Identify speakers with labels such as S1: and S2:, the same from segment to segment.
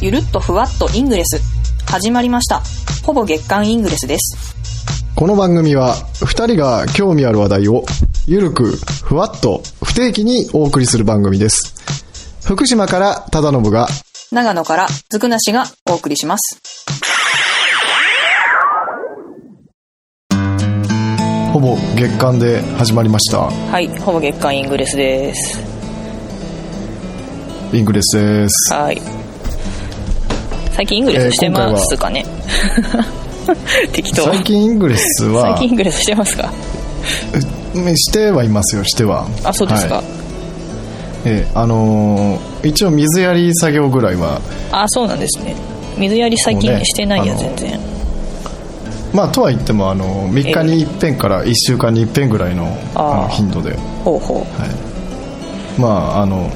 S1: ゆるっとふわっとイングレス。始まりました。ほぼ月刊イングレスです。
S2: この番組は二人が興味ある話題をゆるくふわっと不定期にお送りする番組です。福島から忠信が
S1: 長野からずくなしがお送りします
S2: ほぼ月間で始まりました。
S1: はいほぼ月刊イングレスです。
S2: イングレスです。
S1: はい。最近イングレスしてますかね、適当。
S2: 最近イングレスは
S1: 最近イングレスしてますか？
S2: えしてはいますよしては。
S1: あそうですか、
S2: はい。ええあのー一応水やり作業ぐらいは
S1: あそうなんですね。水やり最近してないや、
S2: あの
S1: 全然
S2: まあとは言ってもあの3日に一遍から1週間に一遍ぐらいの
S1: あ
S2: の頻度で。
S1: ほうほう。
S2: はい、まああの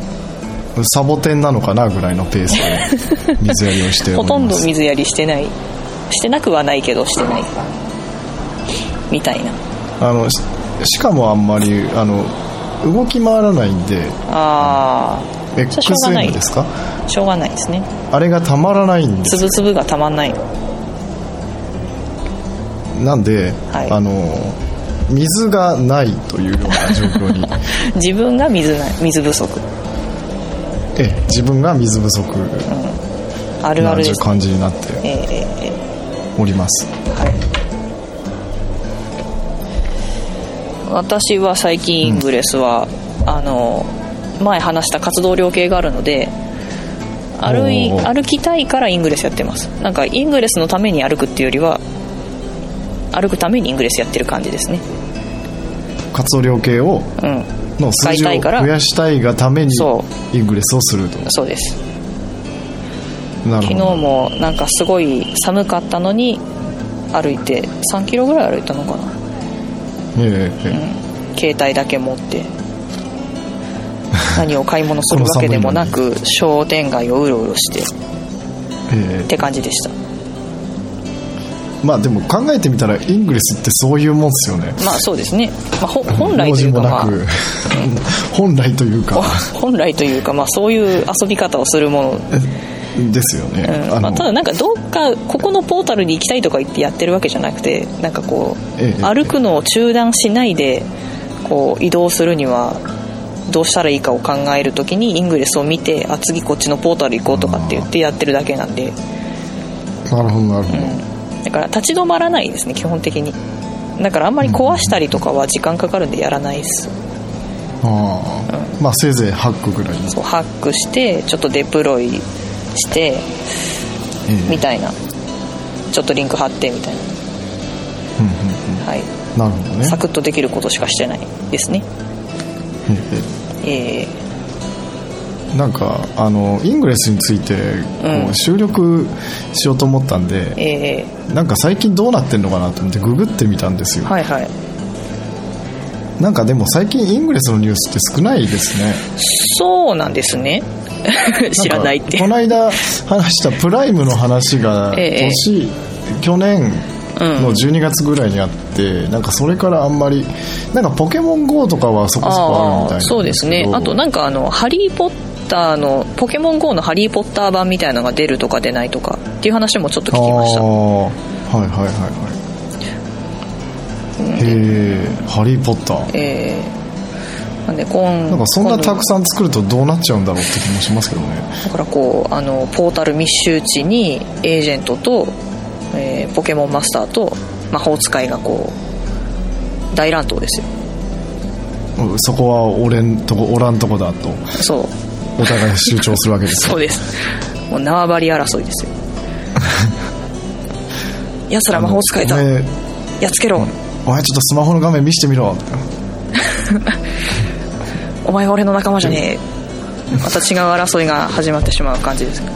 S2: サボテンなのかなぐらいのペースで 水やりをして
S1: ほとんど水やりしてない。してなくはないけどしてない。みたいな。
S2: あのししかもあんまりあの動き回らないんで
S1: ああ
S2: XM ですか？
S1: しょうがないですね。
S2: あれがたまらないんです
S1: つぶつぶがたまんない
S2: なんで、
S1: はい。
S2: あの水がないというような状況に。
S1: 自分が水ない水不足。
S2: ええ自分が水不足
S1: あるあ
S2: な
S1: るです、ね、
S2: 感じになっております。
S1: はい。私は最近イングレスは、あの前話した活動量計があるので歩い歩きたいからイングレスやってます。なんかイングレスのために歩くっていうよりは歩くためにイングレスやってる感じですね。
S2: 活動量計を
S1: うん。
S2: の数字を
S1: 買いたいから。
S2: 増やしたいがために
S1: そ
S2: イングレスをすると。
S1: そうです。昨日もなんかすごい寒かったのに歩いて3キロぐらい歩いたのかな。
S2: ええええ。
S1: 携帯だけ持って何を買い物するわけでもなく 商店街をうろうろしてっ
S2: え。え
S1: て感じでした
S2: まあでも考えてみたらイングレスってそういうもんですよね。
S1: まあそうですね、まあ、ほ本来というかまあ。
S2: 本来というか。
S1: 本来というかまあそういう遊び方をするもの。
S2: ですよね、
S1: うん。まあ、ただなんかどっかここのポータルに行きたいとか言ってやってるわけじゃなくてなんかこう、
S2: ええ。
S1: 歩くのを中断しないでこう移動するにはどうしたらいいかを考えるときにイングレスを見てあ次こっちのポータル行こうとかって言ってやってるだけなんで。
S2: なるほどなるほど、
S1: だから立ち止まらないですね基本的に。だからあんまり壊したりとかは時間かかるんでやらないです。
S2: ああ、まあせいぜいハックぐらい。に、
S1: そうハックしてちょっとデプロイして
S2: ええ。
S1: みたいな。ちょっとリンク貼ってみたい
S2: うんうん
S1: なはい。
S2: うんなるほどね。
S1: サクッとできることしかしてないですね。
S2: え。
S1: え
S2: えなんかあのイングレスについてこ
S1: う
S2: 収録しようと思ったん
S1: ー、
S2: で、
S1: え
S2: なんか最近どうなってんのかなと思ってググってみたんですよ、
S1: ー、はいはい。
S2: なんかでも最近イングレスのニュースって少ないですね。
S1: そうなんですね。知らないって。
S2: この間話したプライムの話が
S1: ええ。
S2: 年、去年
S1: うん。
S2: の12月ぐらいにあって、なんかそれからあんまりなんかポケモン GO とかはそこそこあるみたいな
S1: そうですね。あとなんかあの「ハリー・ポッター」の「ポケモン GO」の「ハリー・ポッター版みたいなのが出るとか出ないとかっていう話もちょっと聞きました。
S2: はいはいはいはい。へえ「ハリー・ポッター」
S1: えー、なんで今
S2: なんかそんなたくさん作るとどうなっちゃうんだろうって気もしますけどね。
S1: だからこうあのポータル密集地にエージェントと、えーポケモンマスターと魔法使いがこう大乱闘ですよ。
S2: うんそこは俺んとこおらんとこだと。
S1: そう
S2: お互い主張するわけです。よ
S1: そうです。もう縄張り争いですよ。奴ら魔法使いだ。やっつけろ、
S2: お前ちょっとスマホの画面見せてみろ。
S1: お前は俺の仲間じゃねえ。また違う争いが始まってしまう感じです。か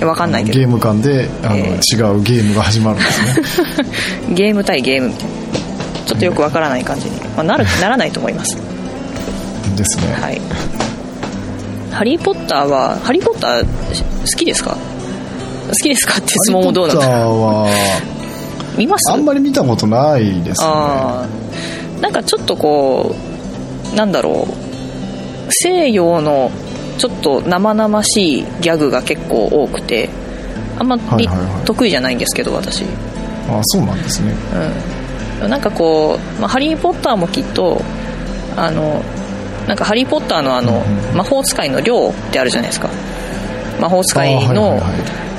S1: 分かんないけど。
S2: ゲーム間であの、
S1: え
S2: 違うゲームが始まるんですね。
S1: ゲーム対ゲーム。みたいなちょっとよくわからない感じに、まあ、なるならないと思います。
S2: ですね、
S1: はいハリー・ポッターはハリー・ポッター好きですか？好きですか？って質問もどうなん
S2: ハリー・
S1: だ
S2: ポッターは
S1: 見ます
S2: あんまり見たことないですね。
S1: なんかちょっとこうなんだろう。西洋のちょっと生々しいギャグが結構多くてあんまり得意じゃないんですけど私。
S2: あそうなんですね。
S1: うん。なんかこう、まあ、ハリー・ポッターもきっとあのなんかハリー・ポッターのあの魔法使いの寮ってあるじゃないですか。魔法使いの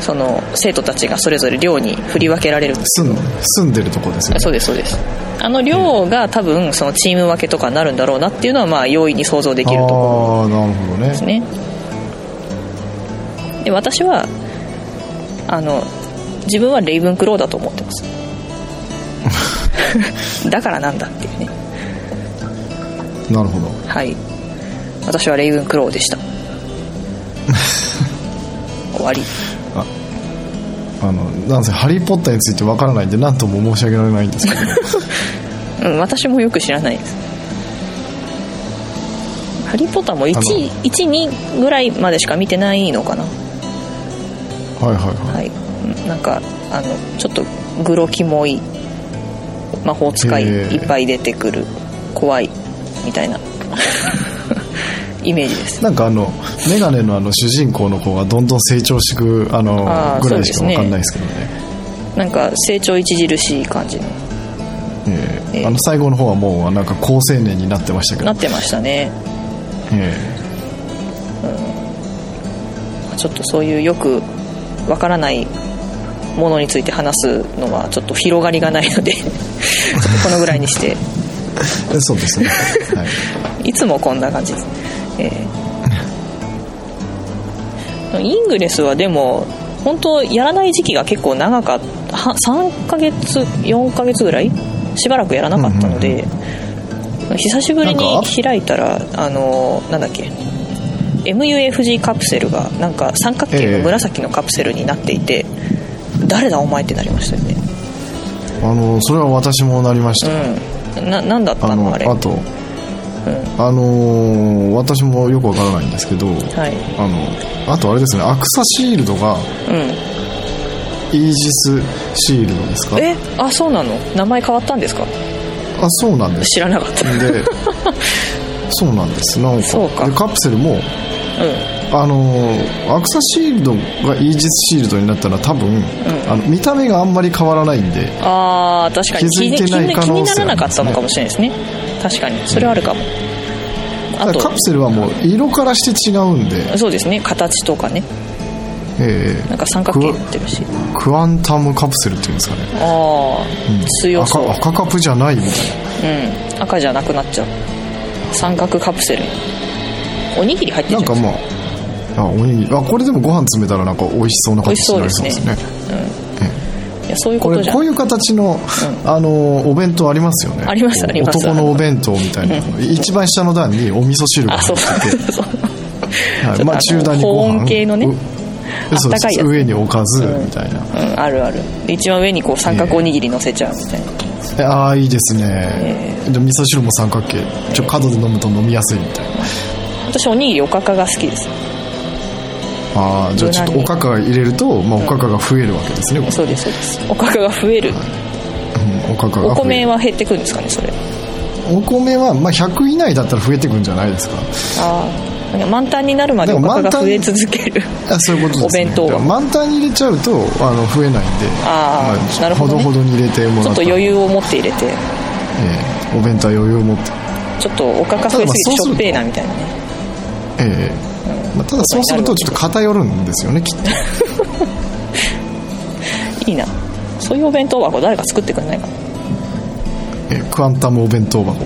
S1: その生徒たちがそれぞれ寮に振り分けられる。んです
S2: 住んでるとこですよね。
S1: そうですそうです。あの寮が多分そのチーム分けとかになるんだろうなっていうのはまあ容易に想像できると。ころ
S2: ああなるほどね。
S1: ですね。で私はあの自分はレイブンクローだと思ってます。だからなんだっていうね
S2: なるほど。
S1: はい。私はレイブンクローでした。終わり。
S2: あのなんせ「ハリー・ポッター」についてわからないんで何とも申し上げられないんですけど。
S1: うん私もよく知らないです。ハリー・ポッターも
S2: あの
S1: 112ぐらいまでしか見てないのかな。
S2: はいはいはい。
S1: はい。うんなんかあのちょっとグロキモい魔法使いいっぱい出てくる。怖いみたいな。イメージです。
S2: なんかあのメガネのあの主人公の子がどんどん成長していくあのぐらいしか
S1: そうですね。
S2: わかんないですけどね。
S1: なんか成長著しい感じの。
S2: ええ。
S1: ええ。
S2: あの最後の方はもうなんか高青年になってましたけど。
S1: なってましたね。
S2: え
S1: ちょっとそういうよくわからないものについて話すのはちょっと広がりがないので このぐらいにして。
S2: え そうですね、はい、
S1: いつもこんな感じです、えー。イングレスはでも本当やらない時期が結構長かった。は3ヶ月4ヶ月ぐらい？しばらくやらなかったので、久しぶりに開いたらあのなんだっけ？MUFG カプセルがなんか三角形の紫のカプセルになっていて、誰だお前ってなりましたよね。
S2: あのそれは私もなりました、
S1: うんななんだった
S2: あ
S1: のあれ？
S2: のあと、あのー私もよくわからないんですけど、
S1: はい。
S2: あのあとあれですねアクサシールドが
S1: うん。
S2: イージスシールドですか？
S1: え？あそうなの？名前変わったんですか？
S2: あそうなんです。
S1: 知らなかった。
S2: で そうなんです。なんか
S1: そうか。
S2: でカプセルも
S1: うん
S2: あのーアクサシールドがイージスシールドになったら多分、あの見た目があんまり変わらないんで
S1: ああ確かに。
S2: 気づいてない可能性
S1: 気に気にならなかったのかもしれないですね。確かに。それはあるかも、あと。
S2: ただカプセルはもう色からして違うんで、
S1: そうですね。形とかね。
S2: え
S1: なんか三角形になってるし。
S2: ークワンタムカプセルっていうんですかね。
S1: ああ、強そう。
S2: 赤赤カプじゃないみたい
S1: うん。赤じゃなくなっちゃう。三角カプセル。おにぎり入ってるじゃん。
S2: ななんかまああおにぎり。あこれでもご飯詰めたらなんか美味しそうな形にな
S1: そうですね。
S2: りそうですね。
S1: いやそういう
S2: こ
S1: こと
S2: こういう形の、あのお弁当ありますよね。
S1: ありますあります。
S2: 男のお弁当みたいなの。一番下の段にお味噌汁が
S1: あそう。
S2: 入ってて。
S1: そう。
S2: はい。まあ、中段にご飯。
S1: 保温系のね。
S2: う。そう
S1: あったかいやつ。
S2: 上におかずみたいな、
S1: うんあるある。で一番上にこう三角おにぎり乗せちゃうみたいな、
S2: えああいいですね、で味噌汁も三角形。ちょ角で飲むと飲みやすいみたいな。
S1: 私おにぎりおかかが好きです
S2: ああじゃあちょっとおかか入れると、まあ、おかかが増えるわけですね、
S1: そうですそうです。おかかが増える。
S2: うんおかかが
S1: お米は減ってくるんですかねそれ。
S2: お米は、まあ、100以内だったら増えてくんじゃないですか。
S1: ああ満タンになるまでおかかが増え続ける
S2: あそういうことです、ね、
S1: お弁当
S2: 満タンに入れちゃうとあの増えないんで。
S1: あー
S2: ま
S1: なるほどね。
S2: ほどほどに入れてもら。
S1: ちょっと余裕を持って入れて。
S2: ええお弁当は余裕を持って。
S1: ちょっとおかか増えすぎてしょっぺーなみたいなね。
S2: ええまあ、ただそうするとちょっと偏るんですよねきっと。
S1: いいな。そういうお弁当箱誰か作ってくれないかな。
S2: えークワンタムお弁当箱、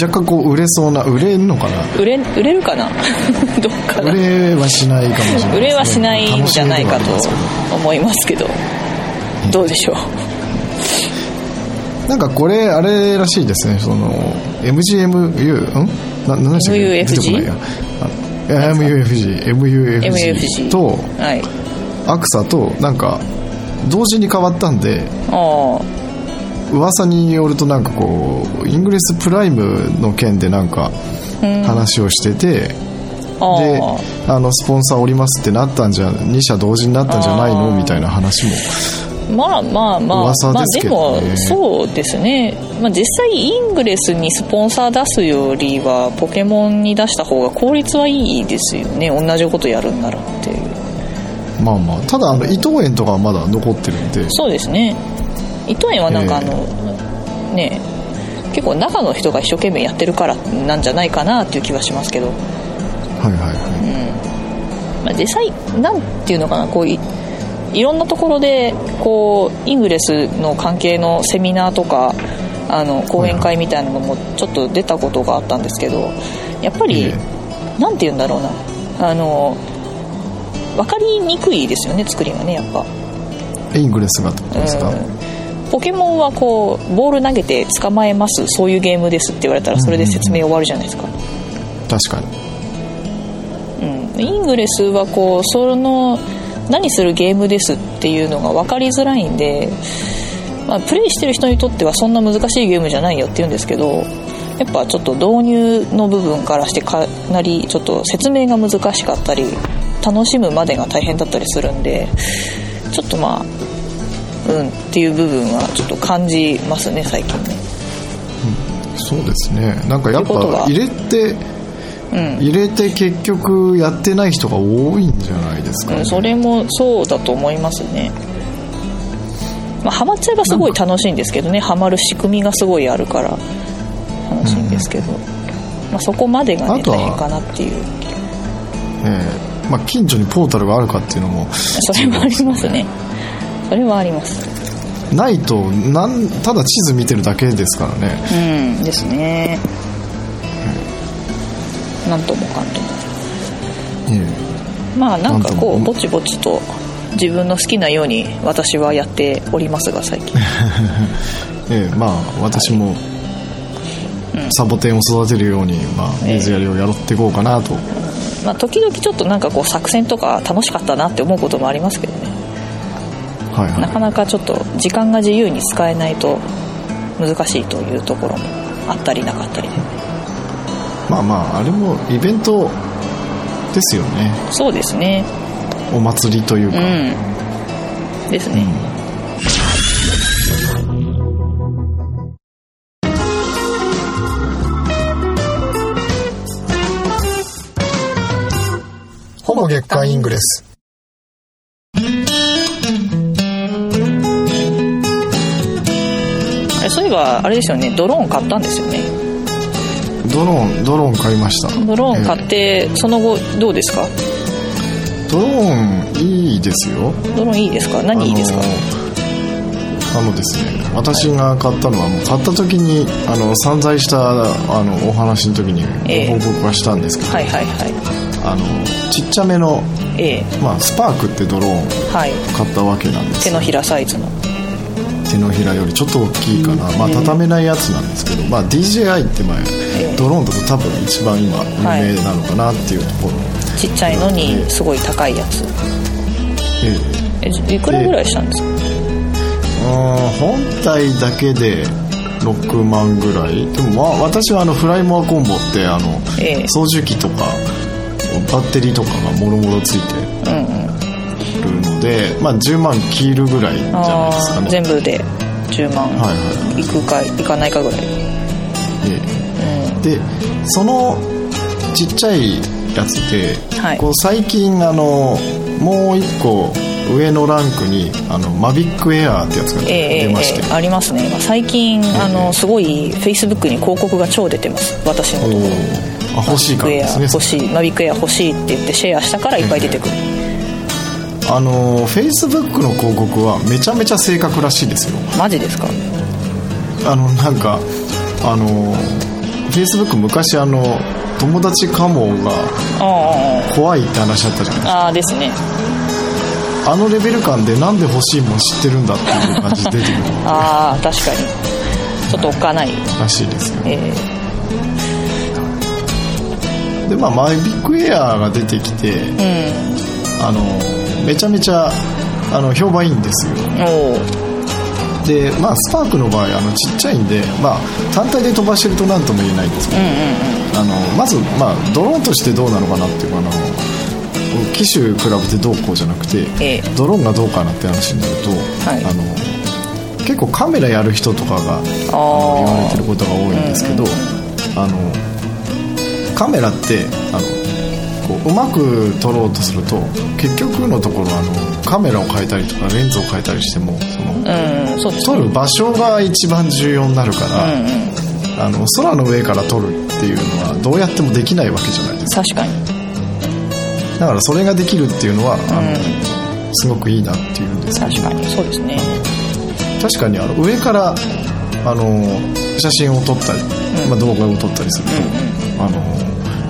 S2: 若干こう売れそうな売れんのかな？
S1: 売れ売れるかな？どっかな。
S2: 売れはしないかもしれないね、
S1: 売れはしないんじゃないかと思いますけど。どうでしょう。
S2: なんかこれあれらしいですね。その MGMU ん？な何でしたっけ
S1: ？MUFG
S2: 出てこないや。MUFG MUFG と
S1: はい。
S2: アクサとなんか同時に変わったんで
S1: あ
S2: 噂によるとなんかこうイングレスプライムの件でなんか話をしてて、
S1: ああ
S2: で
S1: あ
S2: あのスポンサーおりますってなったんじゃ2社同時になったんじゃないの？みたいな話も
S1: まあまあまあ、
S2: 噂ですけどね。
S1: まあでもそうですね、まあ、実際イングレスにスポンサー出すよりはポケモンに出した方が効率はいいですよね。同じことやるんならっていう。
S2: まあまあただあの伊藤園とかはまだ残ってるんで。
S1: そうですね。伊藤園はなんかあ
S2: え
S1: の、ね結構中の人が一生懸命やってるからなんじゃないかなっていう気はしますけど、
S2: はいはいはい。
S1: まあ、実際なんていうのかなこういいろんなところでこうイングレスの関係のセミナーとかあの講演会みたいなのもちょっと出たことがあったんですけどやっぱり、
S2: え
S1: なんて言うんだろうな。あの分かりにくいですよね作りがねやっぱ。
S2: イングレスがってことですか、
S1: うん。ポケモンはこうボール投げて捕まえますそういうゲームですって言われたらそれで説明終わるじゃないですか、
S2: 確かに。
S1: うん、イングレスはこうその何するゲームですっていうのが分かりづらいんで、まあ、プレイしてる人にとってはそんな難しいゲームじゃないよって言うんですけどやっぱちょっと導入の部分からしてかなりちょっと説明が難しかったり楽しむまでが大変だったりするんでちょっとまあうんっていう部分はちょっと感じますね最近ね。
S2: そうですね。なんかやっぱ入れて
S1: うん
S2: 入れて結局やってない人が多いんじゃないですか、ね。
S1: うん、それもそうだと思いますね、まあ、ハマっちゃえばすごい楽しいんですけどね。ハマる仕組みがすごいあるから楽しいんですけど、まあ、そこまでがね大変かなっていう。
S2: ええまあ、近所にポータルがあるかっていうのも
S1: それはありますね。それはあります。
S2: ないとなんただ地図見てるだけですからね。
S1: うんですねなんともかんとも。
S2: え
S1: まあなんかこうぼちぼちと自分の好きなように私はやっておりますが最近。
S2: えええまあ私もサボテンを育てるように、まあ、
S1: ええ。
S2: 水やりをやっていこうかなと、
S1: まあ時々ちょっとなんかこう作戦とか楽しかったなって思うこともありますけどね。
S2: はいは
S1: なかなかちょっと時間が自由に使えないと難しいというところもあったりなかったりで。
S2: いまあまああれもイベントですよね。
S1: そうですね。
S2: お祭りというか、
S1: うん。ですね、
S2: ほぼ月刊イングレス。
S1: そういえばあれですよね。ドローン買ったんですよね
S2: ドローンドローン買いました。
S1: ドローン買
S2: え
S1: ってその後どうですか？
S2: えドローンいいですよ。
S1: ドローンいいですか？何いいですか、
S2: あのですね私が買ったのはもう買った時にあの散財したあのお話の時に
S1: ええ。
S2: ご報告はしたんですけど、
S1: はいはいはい。
S2: あのちっちゃめの、
S1: ええ。
S2: まあ、スパークってドローンを
S1: はい。
S2: 買ったわけなんです
S1: 手のひらサイズの。
S2: 手のひらよりちょっと大きいかな、まあ畳めないやつなんですけど、まあ、DJI ってまあ
S1: ええ
S2: ドローンだと多分一番今有名なのかなっていうところ、
S1: ちっちゃいのにすごい高いやつ。
S2: ええ。
S1: いくらぐらいしたんですか？
S2: うん本体だけで6万ぐらい。でもまあ私はあのフライモアコンボってあの、
S1: ええ。
S2: 操縦機とかバッテリーとかがもろもろついて
S1: うんうん。
S2: るので、まあ、10万切るぐらいじゃないですか。ね
S1: 全部で10万
S2: はいはい
S1: くかいかないかぐらい。
S2: ええでそのちっちゃいやつで、
S1: はい。
S2: こう最近あのもう一個上のランクにあのマビックエアーってやつが
S1: えええ
S2: 出まして、
S1: えありますね。最近あのすごいフェイスブックに広告が超出てます。私のとこ。ろ
S2: あ欲しいからですね。
S1: 欲しいマビックエア欲しいって言ってシェアしたからいっぱい出てくる、
S2: あのフェイスブックの広告はめちゃめちゃ正確らしいですよ。
S1: マジですか？
S2: あのなんかあのフェイスブック昔あの友達かもが
S1: あ
S2: 怖いって話あったじゃないですか。
S1: あああですね。
S2: あのレベル感でなんで欲しいもん知ってるんだっていう感じで出てくる。
S1: ああ確かに。ちょっとおっかない。
S2: らしいですよ。
S1: え
S2: でまあマイビッグエアーが出てきて
S1: え
S2: あのめちゃめちゃあの評判いいんですよでまあスパークの場合あのちっちゃいんでまあ単体で飛ばしてると何とも言えないんですけど、
S1: うんうん
S2: あのまず、まあ、ドローンとしてどうなのかなっていうかあの機種比べてどうこうじゃなくて、
S1: ええ。
S2: ドローンがどうかなって話になると、
S1: はい。
S2: あの結構カメラやる人とかが言われてることが多いんですけど、あのカメラってあのこううまく撮ろうとすると結局のところあのカメラを変えたりとかレンズを変えたりしてもその
S1: うん
S2: 撮る場所が一番重要になるから、
S1: うんうん。
S2: あの空の上から撮るっていうのはどうやってもできないわけじゃないですか。
S1: 確かに。
S2: だからそれができるっていうのは、あのすごくいいなっていうんです
S1: 確かに。そうですね。
S2: 確かにあの上からあの写真を撮ったり、まあ、動画を撮ったりすると、あの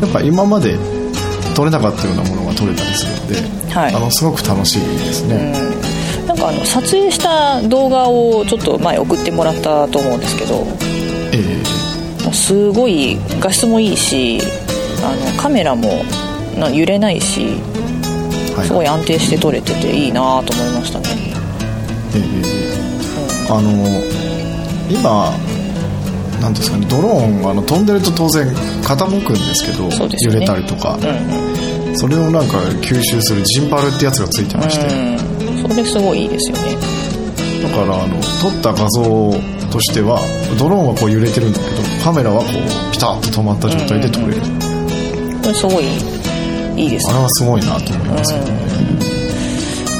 S2: やっぱ今まで撮れなかったようなものが撮れたりするんで、
S1: はい。
S2: あのすごく楽しいですね、
S1: なんかあの撮影した動画をちょっと前送ってもらったと思うんですけど
S2: え
S1: もうすごい画質もいいしあのカメラもな揺れないし
S2: えはい。
S1: すごい安定して撮れてていいなと思いましたね。
S2: ええ。あの今なんですかねドローンあの飛んでると当然傾くんですけど
S1: ね。
S2: れたりとか、
S1: うん
S2: それをなんか吸収するジンバルってやつがついてまして、
S1: うんそれすごいいいですよね。
S2: だからあの撮った画像としてはドローンはこう揺れてるんだけどカメラはこうピタッと止まった状態で撮れる、
S1: これすごいいいです
S2: あれはすごいなと思いますけどね、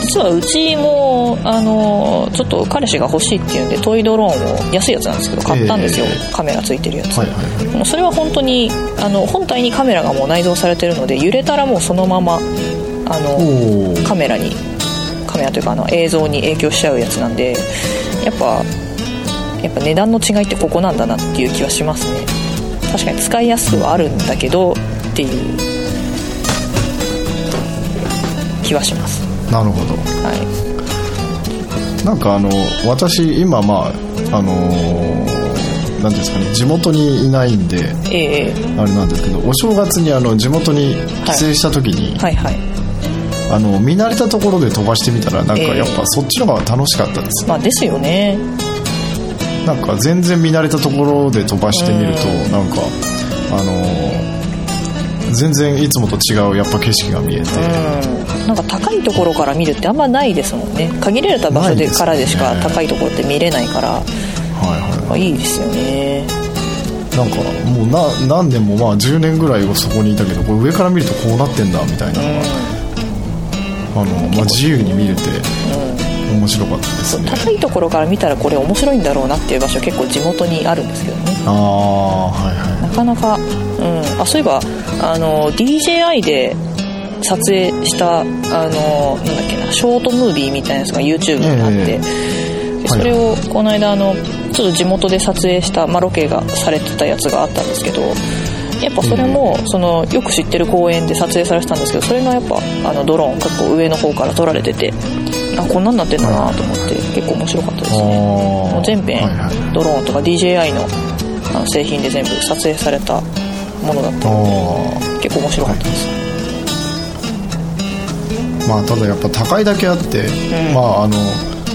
S1: 実はうちもあのちょっと彼氏が欲しいっていうんでトイドローンを安いやつなんですけど買ったんですよ、
S2: ええ。
S1: カメラついてるやつ、
S2: はいはい
S1: それは本当にあの本体にカメラがもう内蔵されてるので揺れたらもうそのままあのカメラにカメラというかあの映像に影響しちゃうやつなんでやっぱやっぱ値段の違いってここなんだなっていう気はしますね。確かに使いやすくはあるんだけどっていう気はします
S2: なるほど。
S1: はい。
S2: なんかあの私今まああのーなんていうんですかね地元にいないんで
S1: ええ。
S2: あれなんですけどお正月にあの地元に帰省した時に、
S1: はいはい。
S2: あの見慣れたところで飛ばしてみたらなんか
S1: ええ。
S2: やっぱそっちの方が楽しかったです、
S1: まあですよね。
S2: なんか全然見慣れたところで飛ばしてみると
S1: うん。
S2: なんかあのー全然いつもと違うやっぱ景色が見えて、
S1: うんなんか高いところから見るってあんまないですもんね。限られた場所
S2: で
S1: からでしか高いところって見れないから、
S2: はいはい。
S1: まあ、いいですよね。
S2: なんかもうな何年もまあ10年ぐらいそこにいたけどこれ上から見るとこうなってんだみたいなのが、あのまあ、自由に見れて面白かったですね。
S1: 高いところから見たらこれ面白いんだろうなっていう場所結構地元にあるんですけどね。
S2: ああはいはい。
S1: なかなか、うん、あそういえばあの DJI で撮影したあのなんだっけなショートムービーみたいなやつが YouTube にあって、
S2: え
S1: でそれをこの間あのちょっと地元で撮影した、まあ、ロケがされてたやつがあったんですけどやっぱそれも、そのよく知ってる公園で撮影されてたんですけどそれがやっぱあのドローン結構上の方から撮られててあこんなんなってんだなと思って結構面白かったですね。も
S2: あ
S1: う全編、ドローンとか DJI のあの製品で全部撮影されたものだったの
S2: あ
S1: で結構面白かったです、
S2: ーまあただやっぱ高いだけあって、
S1: ん。
S2: まああの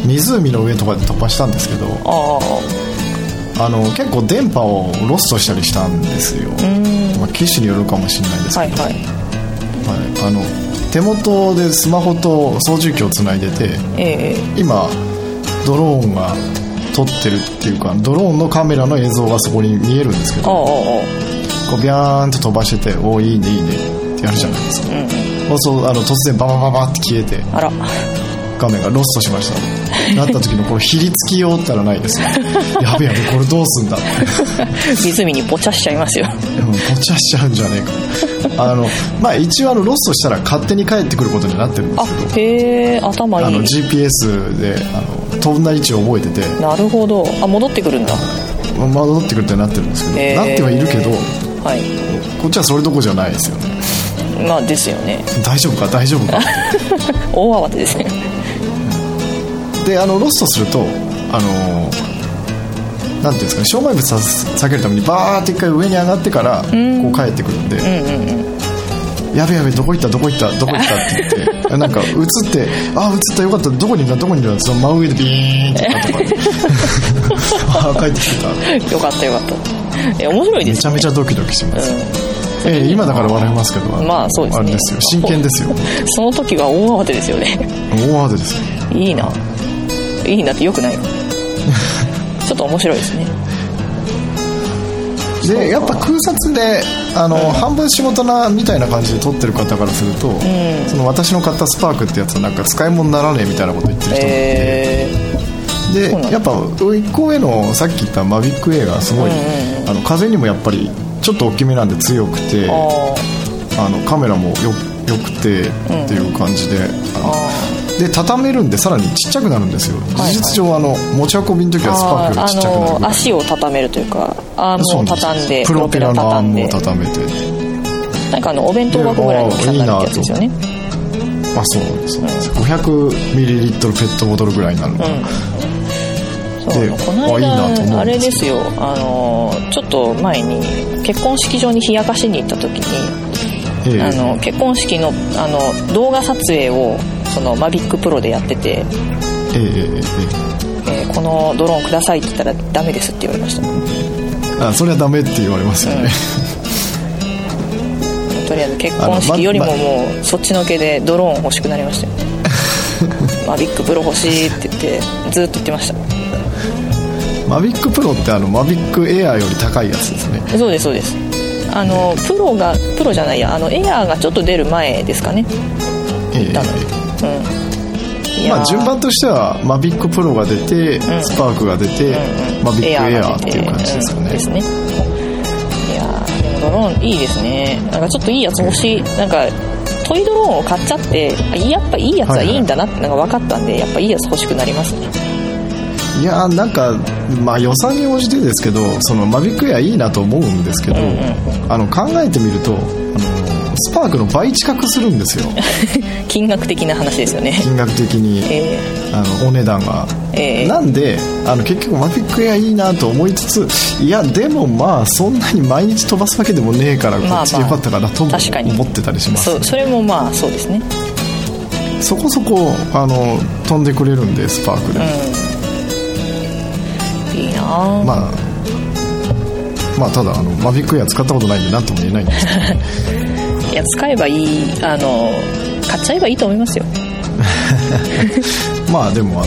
S2: 湖の上とかで飛ばしたんですけど
S1: あ
S2: の結構電波をロストしたりしたんですよ、
S1: うん。
S2: まあ、機種によるかもしれないですけど、
S1: はいはい。
S2: はい。あの手元でスマホと操縦機をつないでて
S1: ええ。
S2: 今ドローンが撮ってるっていうかドローンのカメラの映像がそこに見えるんですけどこうビャーンと飛ばしてて「おおいいねいいね」ってやるじゃないですか、
S1: うんうん。
S2: そうあの突然ババババって消えて
S1: あら。
S2: 画面がロストしました。なった時のこのひりつきようったらないですよ やべやべこれどうすんだって。
S1: 湖にポチャしちゃいますよ。
S2: うんポチャしちゃうんじゃねえか。あのまあ一応あのロストしたら勝手に帰ってくることになってるんで
S1: あ
S2: すけど。
S1: へえ頭
S2: あの
S1: いい
S2: GPS であの飛んだ位置を覚えてて。
S1: なるほど。あ戻ってくるんだ。
S2: 戻ってくるってなってるんですけど、なってはいるけど。
S1: はい。
S2: こっちはそれどころじゃないですよね
S1: まあですよね。
S2: 大丈夫か？大丈夫か？
S1: 大慌てですね。
S2: であのロストするとあのなんていうんですかね？障害物さ避けるためにバーって一回上に上がってからこう帰ってくるんで、
S1: うんうんうん。
S2: やべやべどこ行った？どこ行った？どこ行った？って言ってなんか映ってあ映ったよかった。どこにいるんだ？どこにいるんだ？その真上でビーンってなとか。あ帰ってきてた。
S1: よかったよかった。え面白いですね。
S2: めちゃめちゃドキドキします、
S1: うん
S2: ええ今だから笑いますけど。
S1: まあそうですね。
S2: あれですよ。真剣ですよ。
S1: その時は大慌てですよね。
S2: 大慌てですよ。
S1: いいな。いいなってよくないの。ちょっと面白いですね。
S2: でやっぱ空撮であの、半分仕事なみたいな感じで撮ってる方からすると、その私の買ったスパークってやつはなんか使い物にならねえみたいなこと言ってる人もいて、
S1: え。そうなんだ。
S2: でやっぱ1個上のさっき言ったマビック A がすごい、あの風にもやっぱりちょっと大きめなんで強くて
S1: ー、あ
S2: あのカメラもよよくてっていう感じで、あので畳めるんでさらにちっちゃくなるんですよ、
S1: はい
S2: 事実上あの持ち運びの時はスパークよりちっちゃくなる
S1: 足を畳めるというかアームを畳んで
S2: プロペラのアームを
S1: 畳
S2: めて。
S1: なんかあのお弁当箱ぐらいの大きさになるやつですよね。
S2: あそうです、500ミリリットルペットボトルぐらいになるのかな、
S1: そう
S2: で
S1: この間あれですよ。あのちょっと前に結婚式場に冷やかしに行った時に
S2: ええ。
S1: あの結婚式のあの動画撮影をそのマビックプロでやってて、
S2: えええ
S1: ーこのドローンくださいって言ったらダメですって言われました。
S2: えあそれはダメって言われますよね、
S1: とりあえず結婚式よりももうそっちのけでドローン欲しくなりましたよ。マビックプロ欲しいって言ってずっと言ってました
S2: マビックプロってあのマビックエアーより高いやつですね。
S1: そうですそうです。あのプロがプロじゃないや。あのエアーがちょっと出る前ですかね。
S2: ええ。
S1: うん。
S2: まあ順番としてはマビックプロが出て、スパークが出て、マビックエアーっていう感じですかね、
S1: うんですね。いやーでもドローンいいですね。なんかちょっといいやつ欲しい。なんかトイドローンを買っちゃってあやっぱいいやつはいいんだなってのが分かったんで、やっぱいいやつ欲しくなりますね
S2: いやーなんか、まあ、予算に応じてですけどそのマビックエアいいなと思うんですけど、あの考えてみるとあのスパークの倍近くするんですよ。
S1: 金額的な話ですよね。
S2: 金額的に、
S1: え
S2: あのお値段が、
S1: ええ。
S2: なんであの結局マビックエアいいなと思いつついやでもまあそんなに毎日飛ばすわけでもねえからこ
S1: まあ。
S2: っちでよかったかなとも思ってたりします、
S1: そうそれもまあそうですね。
S2: そこそこあの飛んでくれるんでスパークで、
S1: いいなあ
S2: まあまあただあのマビックエア使ったことないんで何とも言えないんですけど。
S1: いや使えばいいあの買っちゃえばいいと思いますよ。
S2: まあでもあ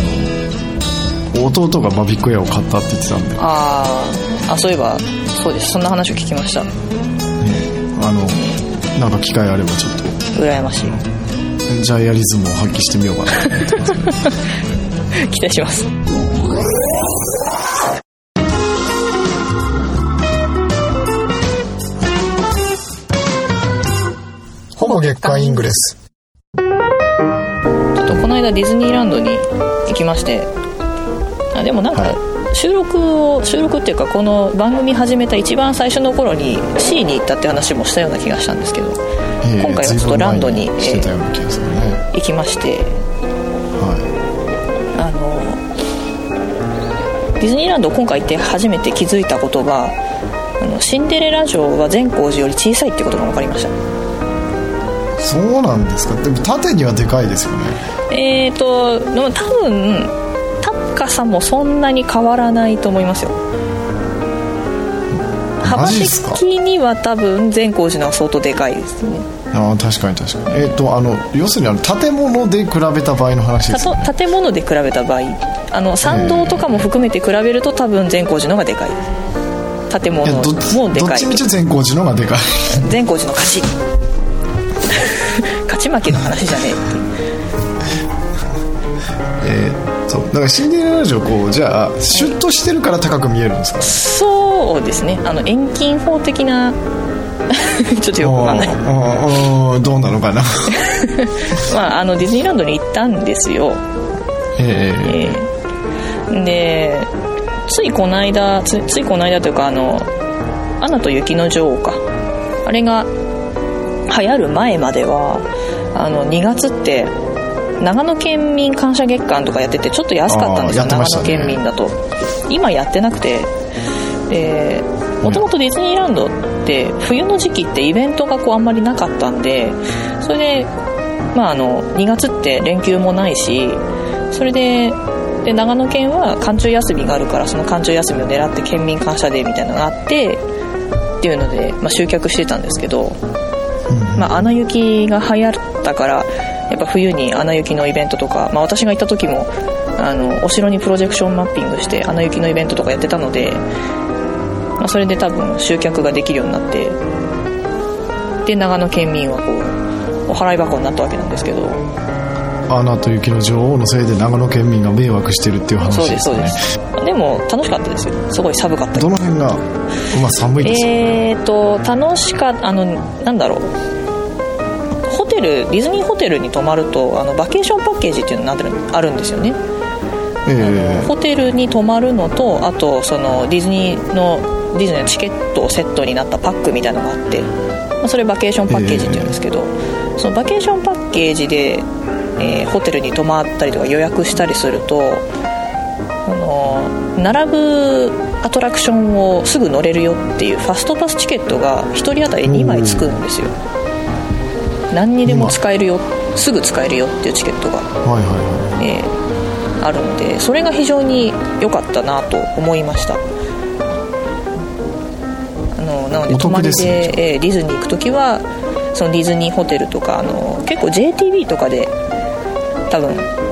S2: の弟がマビックエアを買ったって言ってたんで、ね、
S1: あー。あそういえばそうです。そんな話を聞きました。
S2: あのなんか機会あればちょっ
S1: 羨ましい。
S2: とジャイアリズムを発揮してみようかなと思ってます
S1: 期待します
S2: 月間イングレス。
S1: ちょっとこの間ディズニーランドに行きまして。あでもなんか収録を収録っていうかこの番組始めた一番最初の頃に C に行ったって話もしたような気がしたんですけど
S2: ええ
S1: 今回はちょっとランドに
S2: 随分前してたような気がするね、
S1: 行きまして
S2: は
S1: あのディズニーランド今回行って初めて気づいたことがあのシンデレラ城は善光寺より小さいってことが分かりました。
S2: いそうなんですか？でも縦にはでかいですよね。
S1: えーとでも多分高さもそんなに変わらないと思いますよ。幅的には多分善光寺のは相当でかいですね。
S2: ああ確かに確かに。えっ、とあの要するにあの建物で比べた場合の話ですよね。
S1: 建物で比べた場合。あの参道とかも含めて比べると多分善光寺の方がでかい。建物もでかい。
S2: どっちみち善光寺の方がでかい。
S1: 善光寺の勝ち。勝ち負けの話じゃねえ。って
S2: えーそうだからシンデレラ城こうじゃあシュッとしてるから高く見えるんですか？
S1: そうですね。あの遠近法的な ちょっとよくわかんない。
S2: どうなのかな？
S1: まああのディズニーランドに行ったんですよ。
S2: ええ
S1: えー。でついこの間つついこの間というかあの「アナと雪の女王か」あれが流行る前まではあの2月って長野県民感謝月間とかやっててちょっと安かったんですよ、
S2: あーやってました
S1: 長
S2: ね
S1: 野県民だと。今やってなくて。でもともとディズニーランドって冬の時期ってイベントがこうあんまりなかったんでそれでまああの2月って連休もないしそれでで長野県は寒中休みがあるからその寒中休みを狙って県民感謝デーみたいなのがあってっていうので、まあ、集客してたんですけど、まあ、アナ雪が流行ったからやっぱ冬にアナ雪のイベントとか、まあ、私が行った時もあのお城にプロジェクションマッピングしてアナ雪のイベントとかやってたので、まあ、それで多分集客ができるようになってで長野県民はこうお払い箱になったわけなんですけど。
S2: アナと雪の女王のせいで長野県民が迷惑してるっていう話ですね。そうですで
S1: も楽しかったですよ。すごい寒かった。
S2: どの辺が、まあ、寒いです
S1: えーと楽しかったあのなんだろう。ホテルディズニーホテルに泊まるとあのバケーションパッケージっていうのがあるんですよね。えー、ホテルに泊まるのとあとそのディズニーのディズニーのチケットセットになったパックみたいなのがあって、まあ、それバケーションパッケージっていうんですけど、えー、そのバケーションパッケージで、えー、ホテルに泊まったりとか予約したりするとあの並ぶアトラクションをすぐ乗れるよっていうファストパスチケットが1人当たり2枚つくんですよ。何にでも使えるよすぐ使えるよっていうチケットが、はいはいはい。えーあるのでそれが非常に良かったなと思いました。あのなので泊まりで、えー、ディズニー行く時はそのディズニーホテルとかあの結構 JTB とかで多分あ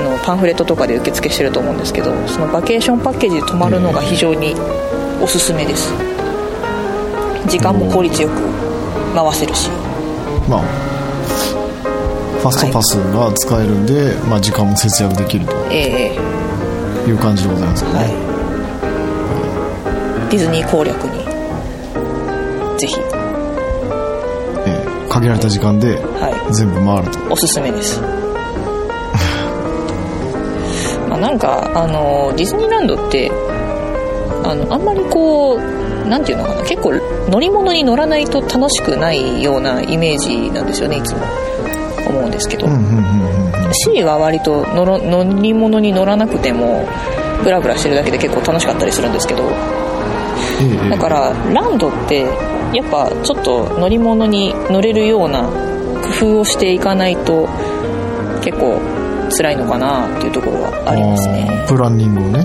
S1: のパンフレットとかで受付してると思うんですけどそのバケーションパッケージで泊まるのが非常におすすめです。時間も効率よく回せるし。まあ
S2: ファストパスが使えるんで、まあ、時間も節約できるという感じでございますね、はい。
S1: ディズニー攻略にぜひ、
S2: えー、限られた時間で全部回ると、
S1: はい、おすすめですなんかあのディズニーランドってあのあんまりこう何て言うのかな結構乗り物に乗らないと楽しくないようなイメージなんですよねいつも。思うんですけど、C は割と乗り物に乗らなくてもブラブラしてるだけで結構楽しかったりするんですけど、だからランドってやっぱちょっと乗り物に乗れるような工夫をしていかないと結構辛いのかなっていうところはありますね。
S2: プランニングをね。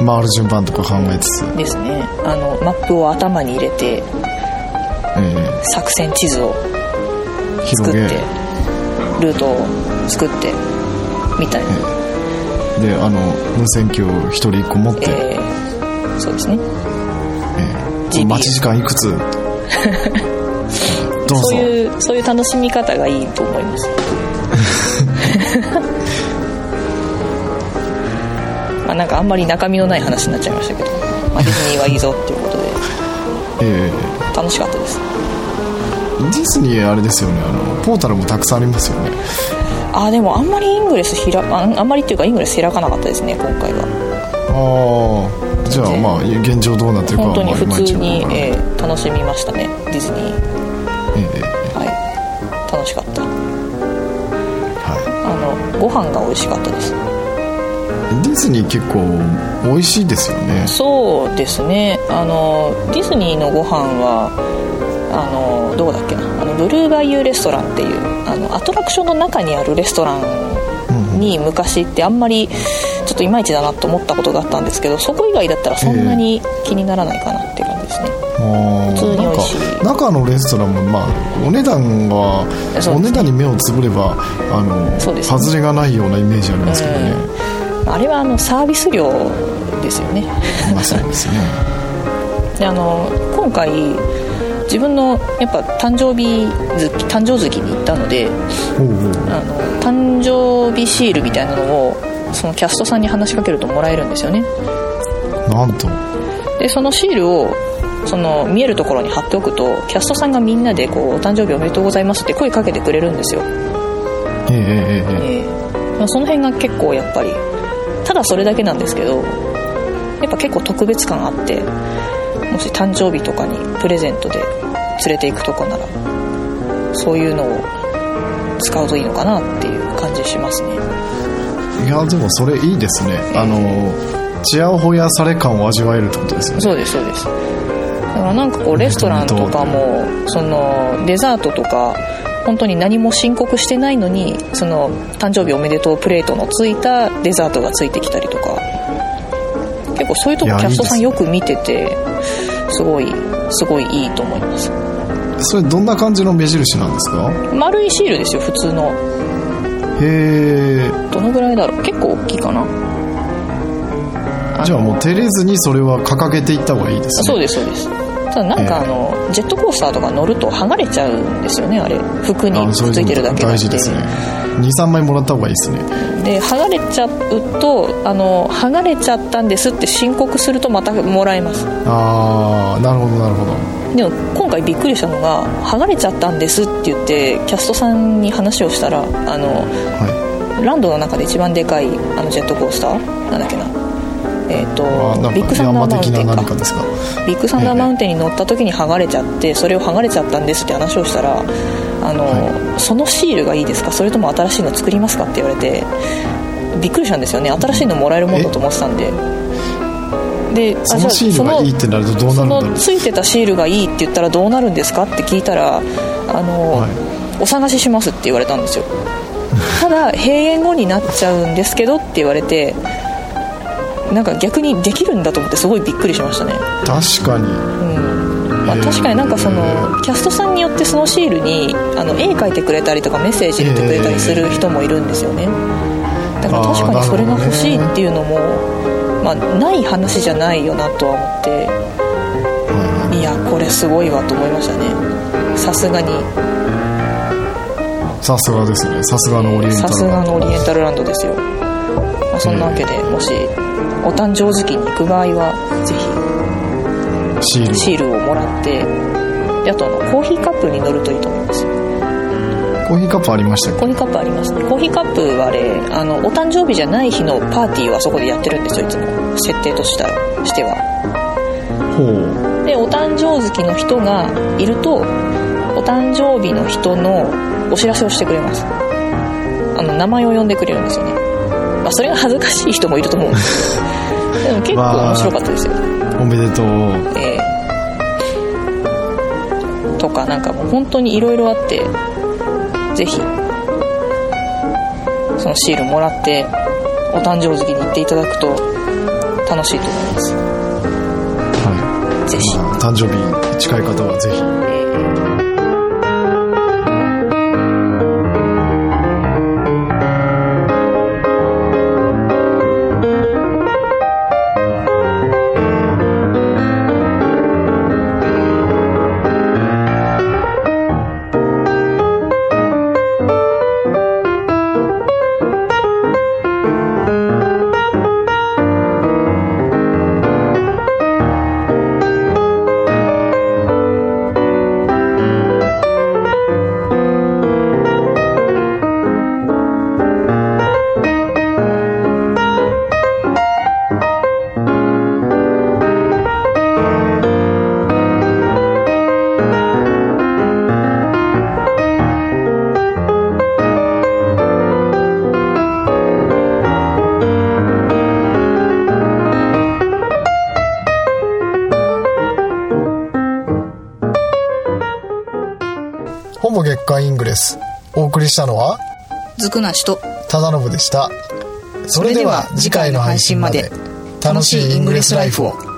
S2: うん。回る順番とか考えつつ。
S1: ですね。あのマップを頭に入れて、えー、作戦地図を作ってルートを作ってみたいな、
S2: であの無線機を1人1個持って、え
S1: ー、そうですね、
S2: えー、待ち時間いくつ？
S1: どうぞ。そういうそういう楽しみ方がいいと思います まあなんかあんまり中身のない話になっちゃいましたけど、まあ、ディズニーはいいぞっていうことで、えー、楽しかったです。
S2: ディズニーあれですよね。あのポータルもたくさんありますよね。
S1: あでもあんまりイングレス開ああんまりっていうかイングレス開かなかったですね今回は。
S2: ああじゃあまあ現状どうなってるか
S1: 本当に普通に、えー、楽しみましたねディズニー、えー、ご飯が美味しかったです。
S2: ディズニー結構美味しいですよね。
S1: そうですね。あのディズニーのご飯はあのどこだっけな。あのブルーバイユーレストランっていうあのアトラクションの中にあるレストランに昔ってあんまりちょっといまいちだなと思ったことがあったんですけどそこ以外だったらそんなに気にならないかなっていう普通に美味しい。
S2: 中のレストランもまあお値段は、ね、お値段に目をつぶればあの、ね、外れがないようなイメージありますけどね、
S1: あれはあのサービス料ですよね。
S2: まあそうですね。
S1: であの今回自分のやっぱ誕生日月誕生月に行ったのであの誕生日シールみたいなのをそのキャストさんに話しかけるともらえるんですよね。
S2: なんと。
S1: でそのシールをその見えるところに貼っておくとキャストさんがみんなでこう「お誕生日おめでとうございます」って声かけてくれるんですよ。えええええその辺が結構やっぱりただそれだけなんですけどやっぱ結構特別感あってもし誕生日とかにプレゼントで連れて行くとこならそういうのを使うといいのかなっていう感じしますね。
S2: いやでもそれいいですね、えー、あのちやほやされ感を味わえるってことですよね。
S1: そうですそうです。だからなんかこうレストランとかもそのデザートとか本当に何も申告してないのにその誕生日おめでとうプレートのついたデザートがついてきたりとか。結構そういうとこキャストさんよく見ててすごいすごいいいと思います。
S2: それどんな感じの目印なんですか？
S1: 丸いシールですよ普通の。
S2: へえ
S1: どのぐらいだろう？結構大きいかな？
S2: じゃあもう照れずにそれは掲げていった方がいいですね。
S1: そうですそうです。ただなんかあの、えー、ジェットコースターとか乗ると剥がれちゃうんですよねあれ。服にくっついてるだけ
S2: 大事ですね。23枚もらった方がいいですね。
S1: で剥がれちゃうとあの剥がれちゃったんですって申告するとまたもらえます。
S2: ああなるほどなるほど。
S1: でも今回びっくりしたのが剥がれちゃったんですって言ってキャストさんに話をしたらあの、はい、ランドの中で一番でかいあのジェットコースター？なんだっけなえーと、ビッグサンダーマウンテンか。ビッグサンダーマウンテンに乗った時に剥がれちゃってそれを剥がれちゃったんですって話をしたらあの、はい、そのシールがいいですか？それとも新しいの作りますか？って言われてびっくりしたんですよね。新しいのもらえるもんだと思ってたんで。
S2: でそのシールがいいってなるとどうなるんだ
S1: ついてたシールがいいって言ったらどうなるんですかって聞いたらあの、はい、お探ししますって言われたんですよ。ただ閉園後になっちゃうんですけどって言われてなんか逆にできるんだと思ってすごいびっくりしましたね。
S2: 確かに。
S1: うん。まあ、確かになんかそのキャストさんによってそのシールにあの絵描いてくれたりとかメッセージ入れてくれたりする人もいるんですよね。だから確かにそれが欲しいっていうのも、まあ、ない話じゃないよなとは思って。いやこれすごいわと思いましたね。さすがに。
S2: さすがですね。さすがのオリエンタルランドさ
S1: すがのオリエンタルランドですよ、まあ、そんなわけでもしお誕生月に行く場合はぜ
S2: ひ
S1: シールを。もらってであとあのコーヒーカップに乗るといいと思います。
S2: コーヒーカップありました
S1: コーヒーカップありますねコーヒーカップはあれあのお誕生日じゃない日のパーティーはそこでやってるんですよいつも。設定としたしては。
S2: ほう。
S1: でお誕生月の人がいるとお誕生日の人のお知らせをしてくれます。あの名前を呼んでくれるんですよねまあ、それが恥ずかしい人もいると思うんです。け どでも結構面白かったですよ、
S2: おめでとう。
S1: えー、とかなんかもう本当にいろいろあってぜひそのシールもらってお誕生月に行っていただくと楽しいと思います。
S2: はい。
S1: ぜひ、
S2: まあ、誕生日近い方はぜひ、えー月刊イングレス。お送りしたのは
S1: ずくなしと
S2: 忠信でした。それでは次回の配信まで。楽しいイングレスライフを